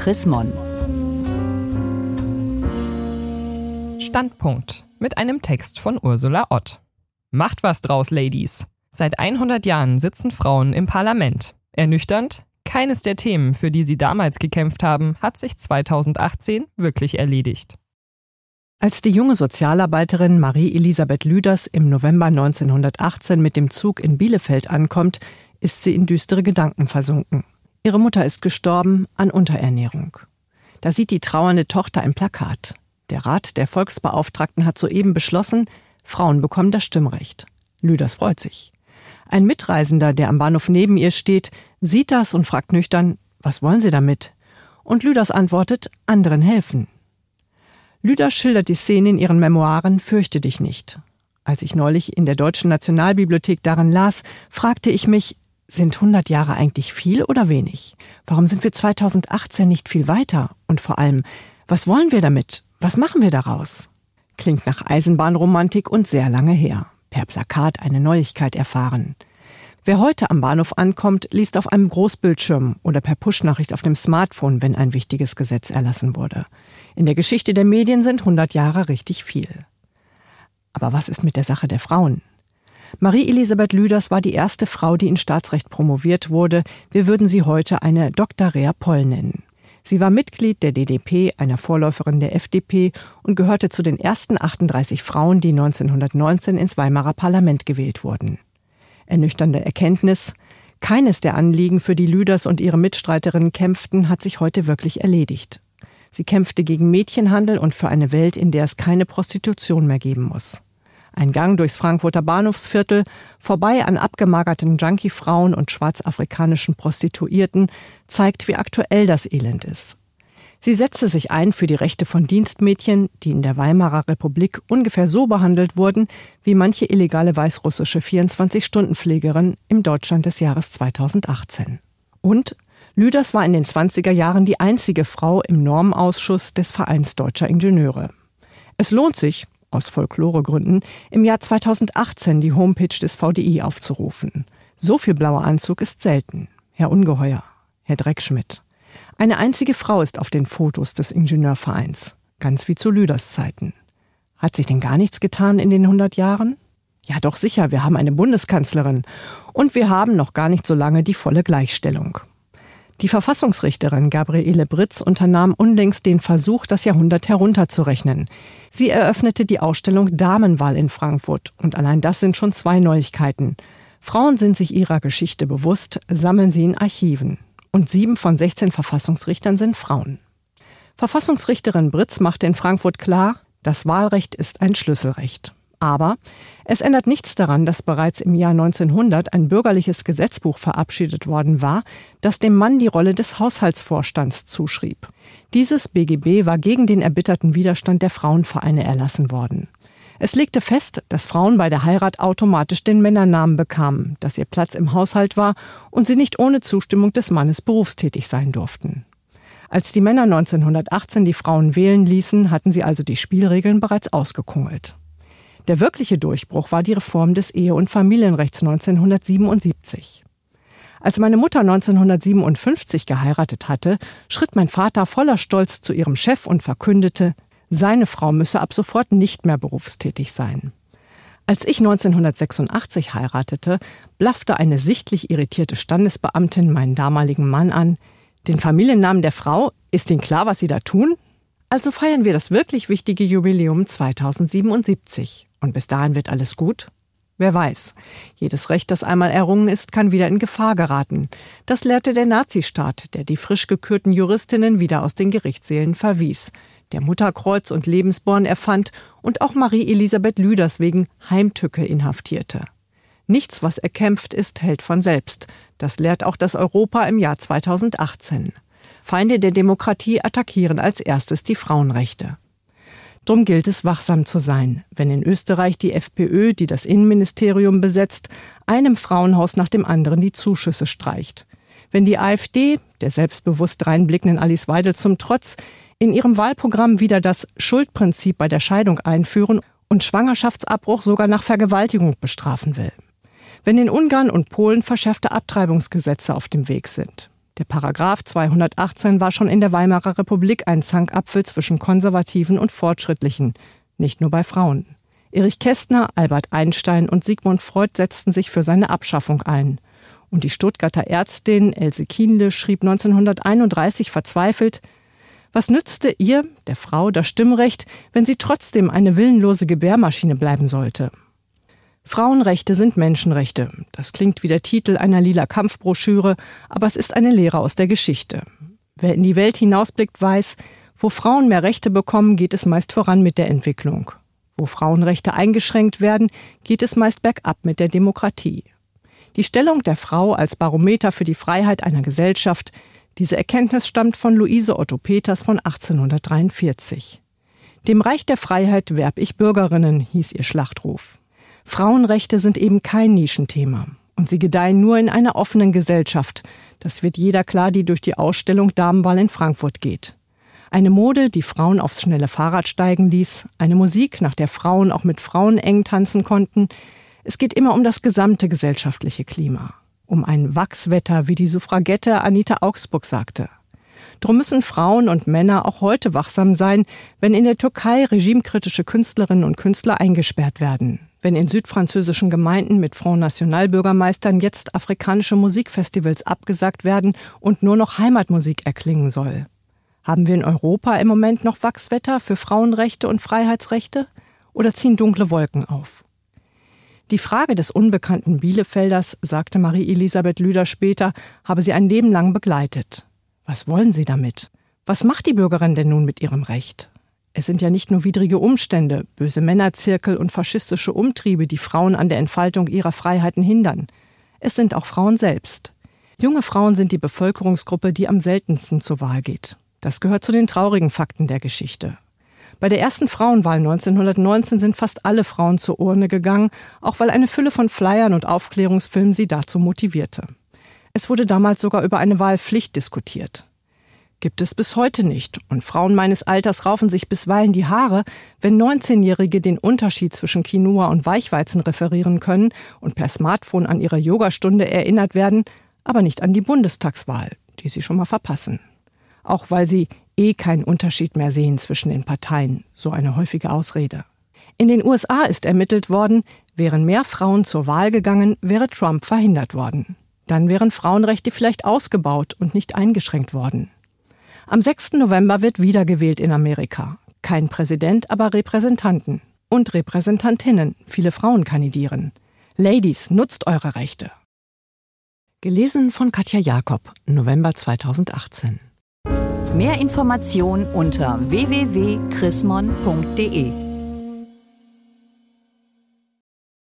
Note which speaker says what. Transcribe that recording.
Speaker 1: Chris Mon.
Speaker 2: Standpunkt mit einem Text von Ursula Ott. Macht was draus, Ladies. Seit 100 Jahren sitzen Frauen im Parlament. Ernüchternd? Keines der Themen, für die sie damals gekämpft haben, hat sich 2018 wirklich erledigt.
Speaker 3: Als die junge Sozialarbeiterin Marie-Elisabeth Lüders im November 1918 mit dem Zug in Bielefeld ankommt, ist sie in düstere Gedanken versunken. Ihre Mutter ist gestorben an Unterernährung. Da sieht die trauernde Tochter ein Plakat. Der Rat der Volksbeauftragten hat soeben beschlossen, Frauen bekommen das Stimmrecht. Lüders freut sich. Ein Mitreisender, der am Bahnhof neben ihr steht, sieht das und fragt nüchtern, was wollen Sie damit? Und Lüders antwortet, anderen helfen. Lüders schildert die Szene in ihren Memoiren Fürchte dich nicht. Als ich neulich in der Deutschen Nationalbibliothek darin las, fragte ich mich, sind 100 Jahre eigentlich viel oder wenig? Warum sind wir 2018 nicht viel weiter? Und vor allem, was wollen wir damit? Was machen wir daraus? Klingt nach Eisenbahnromantik und sehr lange her. Per Plakat eine Neuigkeit erfahren. Wer heute am Bahnhof ankommt, liest auf einem Großbildschirm oder per Push-Nachricht auf dem Smartphone, wenn ein wichtiges Gesetz erlassen wurde. In der Geschichte der Medien sind 100 Jahre richtig viel. Aber was ist mit der Sache der Frauen? Marie-Elisabeth Lüders war die erste Frau, die in Staatsrecht promoviert wurde. Wir würden sie heute eine Dr. Rea Poll nennen. Sie war Mitglied der DDP, einer Vorläuferin der FDP, und gehörte zu den ersten 38 Frauen, die 1919 ins Weimarer Parlament gewählt wurden. Ernüchternde Erkenntnis, keines der Anliegen, für die Lüders und ihre Mitstreiterinnen kämpften, hat sich heute wirklich erledigt. Sie kämpfte gegen Mädchenhandel und für eine Welt, in der es keine Prostitution mehr geben muss. Ein Gang durchs Frankfurter Bahnhofsviertel, vorbei an abgemagerten Junkie-Frauen und schwarzafrikanischen Prostituierten, zeigt, wie aktuell das Elend ist. Sie setzte sich ein für die Rechte von Dienstmädchen, die in der Weimarer Republik ungefähr so behandelt wurden wie manche illegale weißrussische 24-Stunden-Pflegerin im Deutschland des Jahres 2018. Und Lüders war in den 20er Jahren die einzige Frau im Normausschuss des Vereins Deutscher Ingenieure. Es lohnt sich, aus Folkloregründen, im Jahr 2018 die Homepage des VDI aufzurufen. So viel blauer Anzug ist selten. Herr Ungeheuer, Herr Dreckschmidt. Eine einzige Frau ist auf den Fotos des Ingenieurvereins, ganz wie zu Lüders Zeiten. Hat sich denn gar nichts getan in den 100 Jahren? Ja, doch sicher, wir haben eine Bundeskanzlerin und wir haben noch gar nicht so lange die volle Gleichstellung. Die Verfassungsrichterin Gabriele Britz unternahm unlängst den Versuch, das Jahrhundert herunterzurechnen. Sie eröffnete die Ausstellung Damenwahl in Frankfurt und allein das sind schon zwei Neuigkeiten. Frauen sind sich ihrer Geschichte bewusst, sammeln sie in Archiven. Und sieben von 16 Verfassungsrichtern sind Frauen. Verfassungsrichterin Britz machte in Frankfurt klar, das Wahlrecht ist ein Schlüsselrecht. Aber es ändert nichts daran, dass bereits im Jahr 1900 ein bürgerliches Gesetzbuch verabschiedet worden war, das dem Mann die Rolle des Haushaltsvorstands zuschrieb. Dieses BGB war gegen den erbitterten Widerstand der Frauenvereine erlassen worden. Es legte fest, dass Frauen bei der Heirat automatisch den Männernamen bekamen, dass ihr Platz im Haushalt war und sie nicht ohne Zustimmung des Mannes berufstätig sein durften. Als die Männer 1918 die Frauen wählen ließen, hatten sie also die Spielregeln bereits ausgekungelt. Der wirkliche Durchbruch war die Reform des Ehe- und Familienrechts 1977. Als meine Mutter 1957 geheiratet hatte, schritt mein Vater voller Stolz zu ihrem Chef und verkündete, seine Frau müsse ab sofort nicht mehr berufstätig sein. Als ich 1986 heiratete, blaffte eine sichtlich irritierte Standesbeamtin meinen damaligen Mann an, den Familiennamen der Frau, ist Ihnen klar, was Sie da tun? Also feiern wir das wirklich wichtige Jubiläum 2077. Und bis dahin wird alles gut? Wer weiß. Jedes Recht, das einmal errungen ist, kann wieder in Gefahr geraten. Das lehrte der Nazistaat, der die frisch gekürten Juristinnen wieder aus den Gerichtssälen verwies, der Mutterkreuz und Lebensborn erfand und auch Marie-Elisabeth Lüders wegen Heimtücke inhaftierte. Nichts, was erkämpft ist, hält von selbst. Das lehrt auch das Europa im Jahr 2018. Feinde der Demokratie attackieren als erstes die Frauenrechte. Drum gilt es, wachsam zu sein, wenn in Österreich die FPÖ, die das Innenministerium besetzt, einem Frauenhaus nach dem anderen die Zuschüsse streicht. Wenn die AfD, der selbstbewusst reinblickenden Alice Weidel zum Trotz, in ihrem Wahlprogramm wieder das Schuldprinzip bei der Scheidung einführen und Schwangerschaftsabbruch sogar nach Vergewaltigung bestrafen will. Wenn in Ungarn und Polen verschärfte Abtreibungsgesetze auf dem Weg sind Der Paragraph 218 war schon in der Weimarer Republik ein Zankapfel zwischen Konservativen und Fortschrittlichen, nicht nur bei Frauen. Erich Kästner, Albert Einstein und Sigmund Freud setzten sich für seine Abschaffung ein. Und die Stuttgarter Ärztin Else Kienle schrieb 1931 verzweifelt, was nützte ihr, der Frau, das Stimmrecht, wenn sie trotzdem eine willenlose Gebärmaschine bleiben sollte? Frauenrechte sind Menschenrechte. Das klingt wie der Titel einer lila Kampfbroschüre, aber es ist eine Lehre aus der Geschichte. Wer in die Welt hinausblickt, weiß, wo Frauen mehr Rechte bekommen, geht es meist voran mit der Entwicklung. Wo Frauenrechte eingeschränkt werden, geht es meist bergab mit der Demokratie. Die Stellung der Frau als Barometer für die Freiheit einer Gesellschaft, diese Erkenntnis stammt von Luise Otto Peters von 1843. Dem Reich der Freiheit werb ich Bürgerinnen, hieß ihr Schlachtruf. Frauenrechte sind eben kein Nischenthema. Und sie gedeihen nur in einer offenen Gesellschaft. Das wird jeder klar, die durch die Ausstellung Damenwahl in Frankfurt geht. Eine Mode, die Frauen aufs schnelle Fahrrad steigen ließ, eine Musik, nach der Frauen auch mit Frauen eng tanzen konnten. Es geht immer um das gesamte gesellschaftliche Klima. Um ein Wachswetter, wie die Suffragette Anita Augsburg sagte. Drum müssen Frauen und Männer auch heute wachsam sein, wenn in der Türkei regimekritische Künstlerinnen und Künstler eingesperrt werden wenn in südfranzösischen Gemeinden mit Front National Bürgermeistern jetzt afrikanische Musikfestivals abgesagt werden und nur noch Heimatmusik erklingen soll. Haben wir in Europa im Moment noch Wachswetter für Frauenrechte und Freiheitsrechte oder ziehen dunkle Wolken auf? Die Frage des unbekannten Bielefelders, sagte Marie-Elisabeth Lüder später, habe sie ein Leben lang begleitet. Was wollen Sie damit? Was macht die Bürgerin denn nun mit ihrem Recht? Es sind ja nicht nur widrige Umstände, böse Männerzirkel und faschistische Umtriebe, die Frauen an der Entfaltung ihrer Freiheiten hindern. Es sind auch Frauen selbst. Junge Frauen sind die Bevölkerungsgruppe, die am seltensten zur Wahl geht. Das gehört zu den traurigen Fakten der Geschichte. Bei der ersten Frauenwahl 1919 sind fast alle Frauen zur Urne gegangen, auch weil eine Fülle von Flyern und Aufklärungsfilmen sie dazu motivierte. Es wurde damals sogar über eine Wahlpflicht diskutiert gibt es bis heute nicht. Und Frauen meines Alters raufen sich bisweilen die Haare, wenn 19-Jährige den Unterschied zwischen Quinoa und Weichweizen referieren können und per Smartphone an ihre Yogastunde erinnert werden, aber nicht an die Bundestagswahl, die sie schon mal verpassen. Auch weil sie eh keinen Unterschied mehr sehen zwischen den Parteien, so eine häufige Ausrede. In den USA ist ermittelt worden, wären mehr Frauen zur Wahl gegangen, wäre Trump verhindert worden. Dann wären Frauenrechte vielleicht ausgebaut und nicht eingeschränkt worden. Am 6. November wird wiedergewählt in Amerika. Kein Präsident, aber Repräsentanten. Und Repräsentantinnen. Viele Frauen kandidieren. Ladies, nutzt eure Rechte. Gelesen von Katja Jakob, November 2018.
Speaker 1: Mehr Informationen unter www.chrismon.de